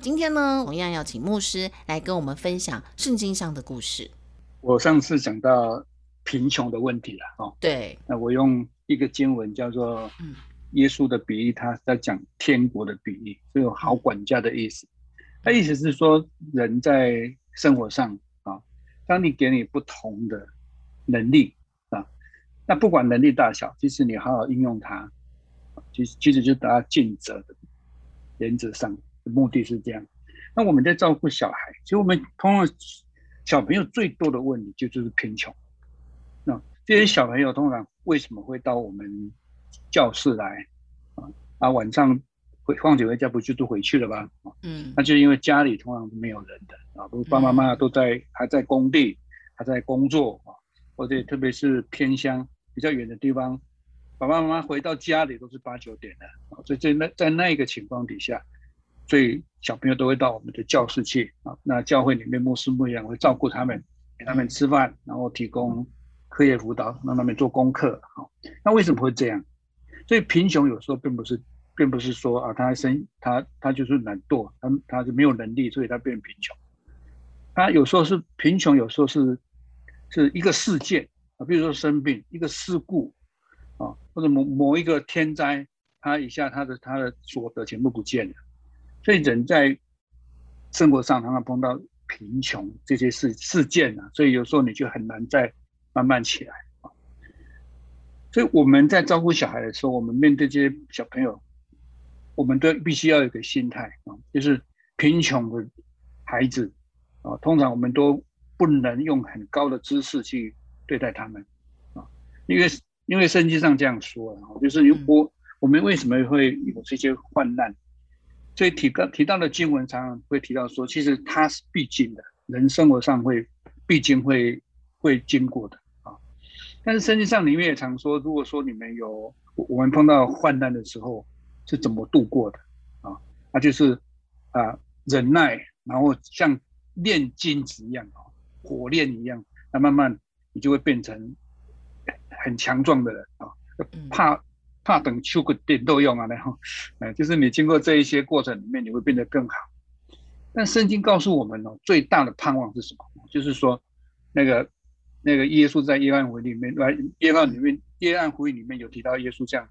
今天呢，同样要请牧师来跟我们分享圣经上的故事。我上次讲到贫穷的问题了，哦，对，那我用一个经文叫做“耶稣的比喻”，他在讲天国的比喻，是有好管家的意思。他意思是说，人在生活上啊，当你给你不同的能力啊，那不管能力大小，其实你好好应用它，其实其实就达到尽责的原则上。目的是这样，那我们在照顾小孩，其实我们通常小朋友最多的问题就就是贫穷。那这些小朋友通常为什么会到我们教室来啊？啊，晚上回放学回家不就都回去了吗？嗯，那就因为家里通常是没有人的啊，爸爸妈妈都在还在工地，还在工作啊，或者特别是偏乡比较远的地方，爸爸妈妈回到家里都是八九点的啊，所以在那在那一个情况底下。所以小朋友都会到我们的教室去啊，那教会里面牧师牧养会照顾他们，给他们吃饭，然后提供课业辅导，让他们做功课。好，那为什么会这样？所以贫穷有时候并不是，并不是说啊，他生他他就是懒惰，他他就没有能力，所以他变贫穷。他有时候是贫穷，有时候是是一个事件啊，比如说生病，一个事故啊，或者某某一个天灾，他一下他的他的所得全部不见了。所以人在生活上常常碰到贫穷这些事事件啊，所以有时候你就很难再慢慢起来啊。所以我们在照顾小孩的时候，我们面对这些小朋友，我们都必须要有个心态啊，就是贫穷的孩子啊，通常我们都不能用很高的知识去对待他们啊，因为因为圣经上这样说啊，就是如果我们为什么会有这些患难？所以提到提到的经文常常会提到说，其实它是必经的，人生活上会必经会会经过的啊。但是圣经上里面也常说，如果说你们有我们碰到患难的时候是怎么度过的啊？那就是啊忍耐，然后像炼金子一样啊，火炼一样，那慢慢你就会变成很强壮的人啊，怕。怕等秋个点都用啊，然后，哎，就是你经过这一些过程里面，你会变得更好。但圣经告诉我们哦，最大的盼望是什么？就是说，那个那个耶稣在约翰福音里面，来约翰里面，约翰福音里面有提到耶稣这样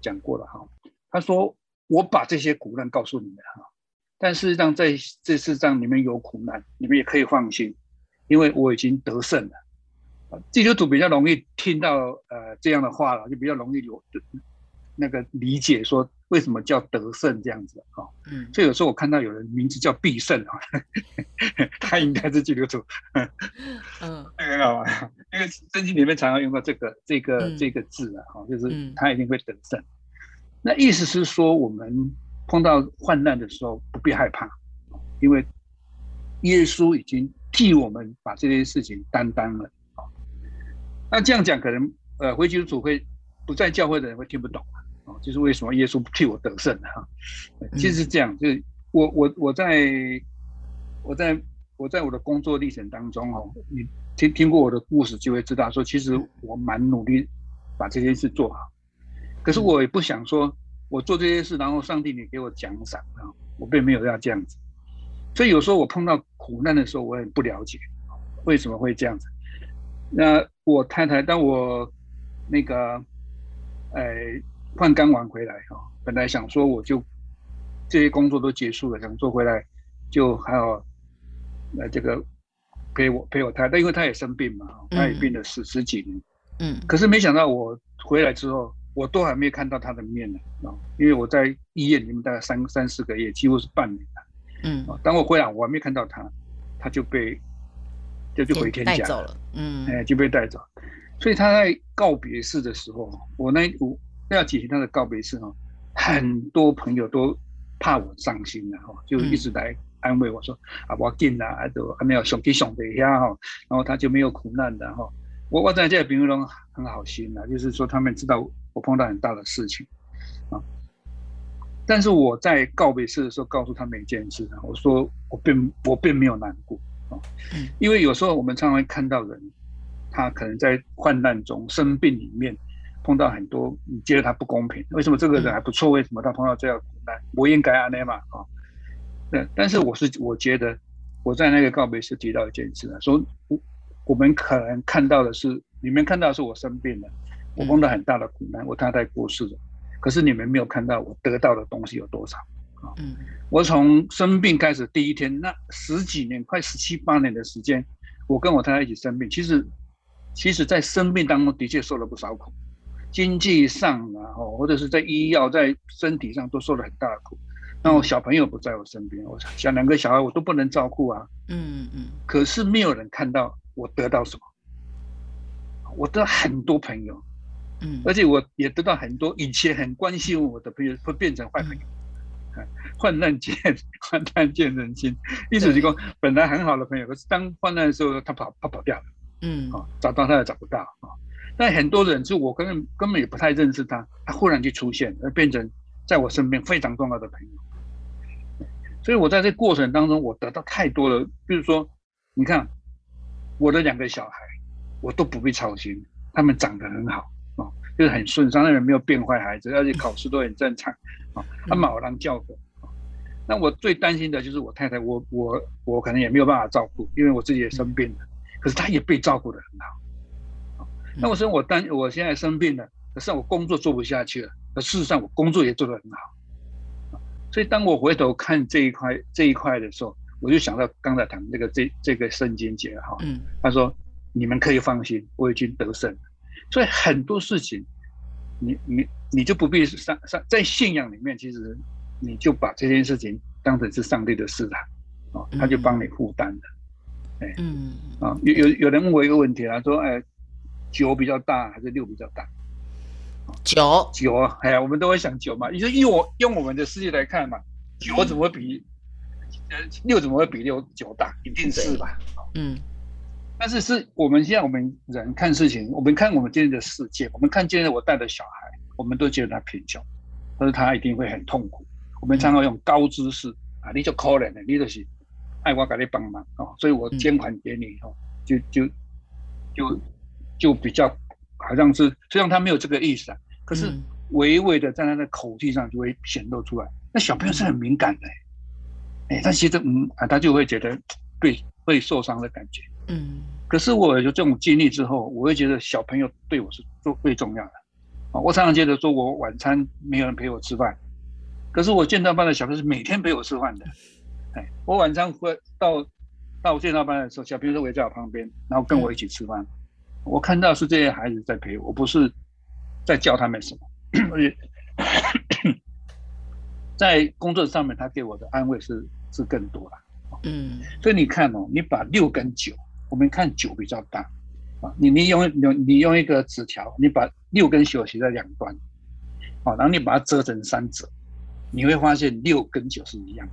讲过了哈。他说：“我把这些苦难告诉你们哈，但事实上在这世上你们有苦难，你们也可以放心，因为我已经得胜了。”基督徒比较容易听到呃这样的话了，就比较容易有那个理解，说为什么叫得胜这样子啊？嗯，所以有时候我看到有人名字叫必胜啊，他应该是基督徒。嗯，很好啊，因为圣经里面常常用到这个这个这个字啊，哈，就是他一定会得胜。那意思是说，我们碰到患难的时候不必害怕，因为耶稣已经替我们把这些事情担当了。那这样讲，可能呃，回基督徒会不在教会的人会听不懂啊，就是为什么耶稣替我得胜哈？其实是这样，就是我我我在我在我在我的工作历程当中哦，你听听过我的故事，就会知道说，其实我蛮努力把这件事做好，可是我也不想说我做这些事，然后上帝你给我奖赏啊，我并没有要这样子，所以有时候我碰到苦难的时候，我很不了解为什么会这样子。那我太太，当我那个，呃，换肝完回来哈，本来想说我就这些工作都结束了，想做回来就还有呃这个陪我陪我太太，因为她也生病嘛，她也病了十十几年，嗯，可是没想到我回来之后，我我都还没有看到他的面呢啊，因为我在医院里面大概三三四个月，几乎是半年了。嗯，当我回来，我还没看到他，他就被就就回天家了。嗯，哎，就被带走。所以他在告别式的时候，我那我要举行他的告别式哦，很多朋友都怕我伤心了哈，就一直来安慰我说啊，我紧啦，都还没有兄弟兄弟下哈，然后他就没有苦难的哈。我我在这朋友中很好心的，就是说他们知道我碰到很大的事情啊。但是我在告别式的时候告诉他们一件事，我说我并我并没有难过啊，因为有时候我们常常会看到人，他可能在患难中生病里面碰到很多，你觉得他不公平，为什么这个人还不错，为什么他碰到这样苦难？我应该安内嘛啊？对，但是我是我觉得我在那个告别时提到一件事啊，说我我们可能看到的是你们看到是我生病了，我碰到很大的苦难，我太太过世了。可是你们没有看到我得到的东西有多少啊？嗯，我从生病开始第一天，那十几年，快十七八年的时间，我跟我太太一起生病。其实，其实，在生病当中的确受了不少苦，经济上啊，或者是在医药、在身体上都受了很大的苦。那我小朋友不在我身边，我想两个小孩我都不能照顾啊。嗯嗯。可是没有人看到我得到什么，我得很多朋友。嗯，而且我也得到很多以前很关心我的朋友，会变成坏朋友。患难见 患难见人心，意思是说，本来很好的朋友，可是当 患难的时候，他跑他跑掉了。嗯，啊，找到他也找不到啊。但很多人是我根本根本也不太认识他，他忽然就出现，而变成在我身边非常重要的朋友。所以我在这过程当中，我得到太多了。比如说，你看我的两个小孩，我都不必操心，他们长得很好。就是很顺畅，那人没有变坏孩子，而且考试都很正常啊。他马郎教的那我最担心的就是我太太，我我我可能也没有办法照顾，因为我自己也生病了。可是她也被照顾的很好那我说我担，我现在生病了，可是我工作做不下去了。可事实上我工作也做得很好所以当我回头看这一块这一块的时候，我就想到刚才谈这个这这个圣经节哈，嗯，他说你们可以放心，我已经得胜了。所以很多事情，你你你就不必上上在信仰里面，其实你就把这件事情当成是上帝的事了，哦，他就帮你负担了，哎，嗯，啊，有有有人问我一个问题啊，说，哎，九比较大还是六比较大？九九，哎呀，我们都会想九嘛，你说用我用我们的世界来看嘛，九怎么会比呃六怎么会比六九大？一定是吧？嗯。但是是我们现在我们人看事情，我们看我们今天的世界，我们看今天我带的小孩，我们都觉得他贫穷，但是他一定会很痛苦。我们常常用高知识啊，你就可怜的，你就是爱我给你帮忙哦，所以我捐款给你哦，就就就就比较好像是，虽然他没有这个意思啊，可是微微的在他的口气上就会显露出来。那小朋友是很敏感的，哎，他其实嗯啊，他就会觉得对会受伤的感觉。嗯，可是我有这种经历之后，我会觉得小朋友对我是最最重要的啊！我常常觉得说，我晚餐没有人陪我吃饭，可是我建造班的小朋友是每天陪我吃饭的。哎，我晚上会到到建造班的时候，小朋友都围在我旁边，然后跟我一起吃饭。我看到是这些孩子在陪我，不是在教他们什么。而且在工作上面，他给我的安慰是是更多了。嗯，所以你看哦，你把六跟九。我们看九比较大，啊，你你用用你用一个纸条，你把六跟九写在两端，好，然后你把它折成三折，你会发现六跟九是一样。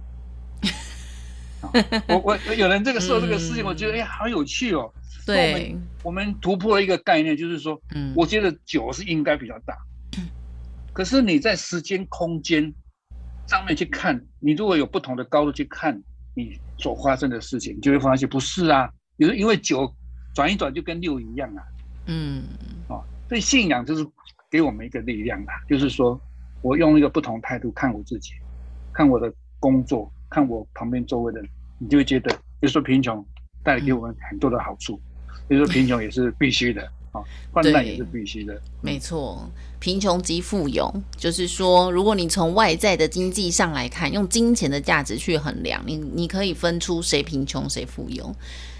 我我有人这个时候这个事情，我觉得哎呀好有趣哦。对，我们突破了一个概念，就是说，嗯，我觉得九是应该比较大，可是你在时间空间上面去看，你如果有不同的高度去看你所发生的事情，你就会发现不是啊。因为因为九转一转就跟六一样啊，嗯，哦，所以信仰就是给我们一个力量啊，就是说我用一个不同态度看我自己，看我的工作，看我旁边周围的人，你就会觉得，比如说贫穷带来给我们很多的好处，比如说贫穷也是必须的。患难也是必须的，没错。贫穷即富有，就是说，如果你从外在的经济上来看，用金钱的价值去衡量，你你可以分出谁贫穷谁富有。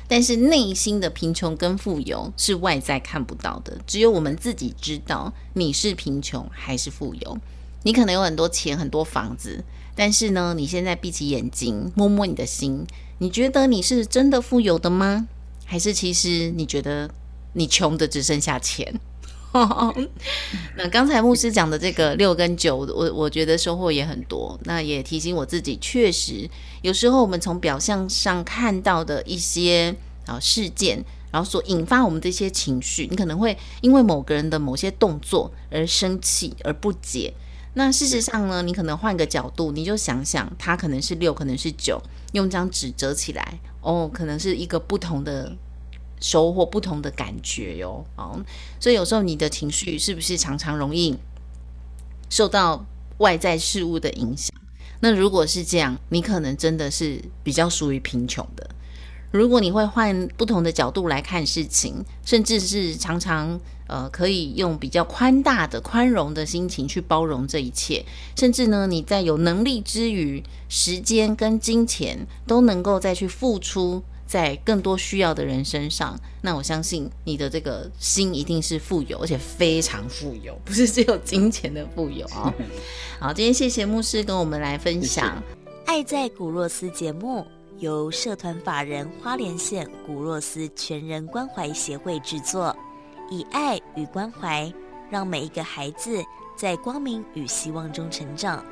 但是内心的贫穷跟富有是外在看不到的，只有我们自己知道你是贫穷还是富有。你可能有很多钱、很多房子，但是呢，你现在闭起眼睛，摸摸你的心，你觉得你是真的富有的吗？还是其实你觉得你穷的只剩下钱？那刚才牧师讲的这个六跟九，我我觉得收获也很多。那也提醒我自己，确实有时候我们从表象上看到的一些啊事件，然后所引发我们这些情绪，你可能会因为某个人的某些动作而生气而不解。那事实上呢，你可能换个角度，你就想想，他可能是六，可能是九，用张纸折起来，哦，可能是一个不同的。收获不同的感觉哟，哦，所以有时候你的情绪是不是常常容易受到外在事物的影响？那如果是这样，你可能真的是比较属于贫穷的。如果你会换不同的角度来看事情，甚至是常常呃可以用比较宽大的、宽容的心情去包容这一切，甚至呢你在有能力之余，时间跟金钱都能够再去付出。在更多需要的人身上，那我相信你的这个心一定是富有，而且非常富有，不是只有金钱的富有啊。好，今天谢谢牧师跟我们来分享《爱在古若斯》节目，由社团法人花莲县古若斯全人关怀协会制作，以爱与关怀，让每一个孩子在光明与希望中成长。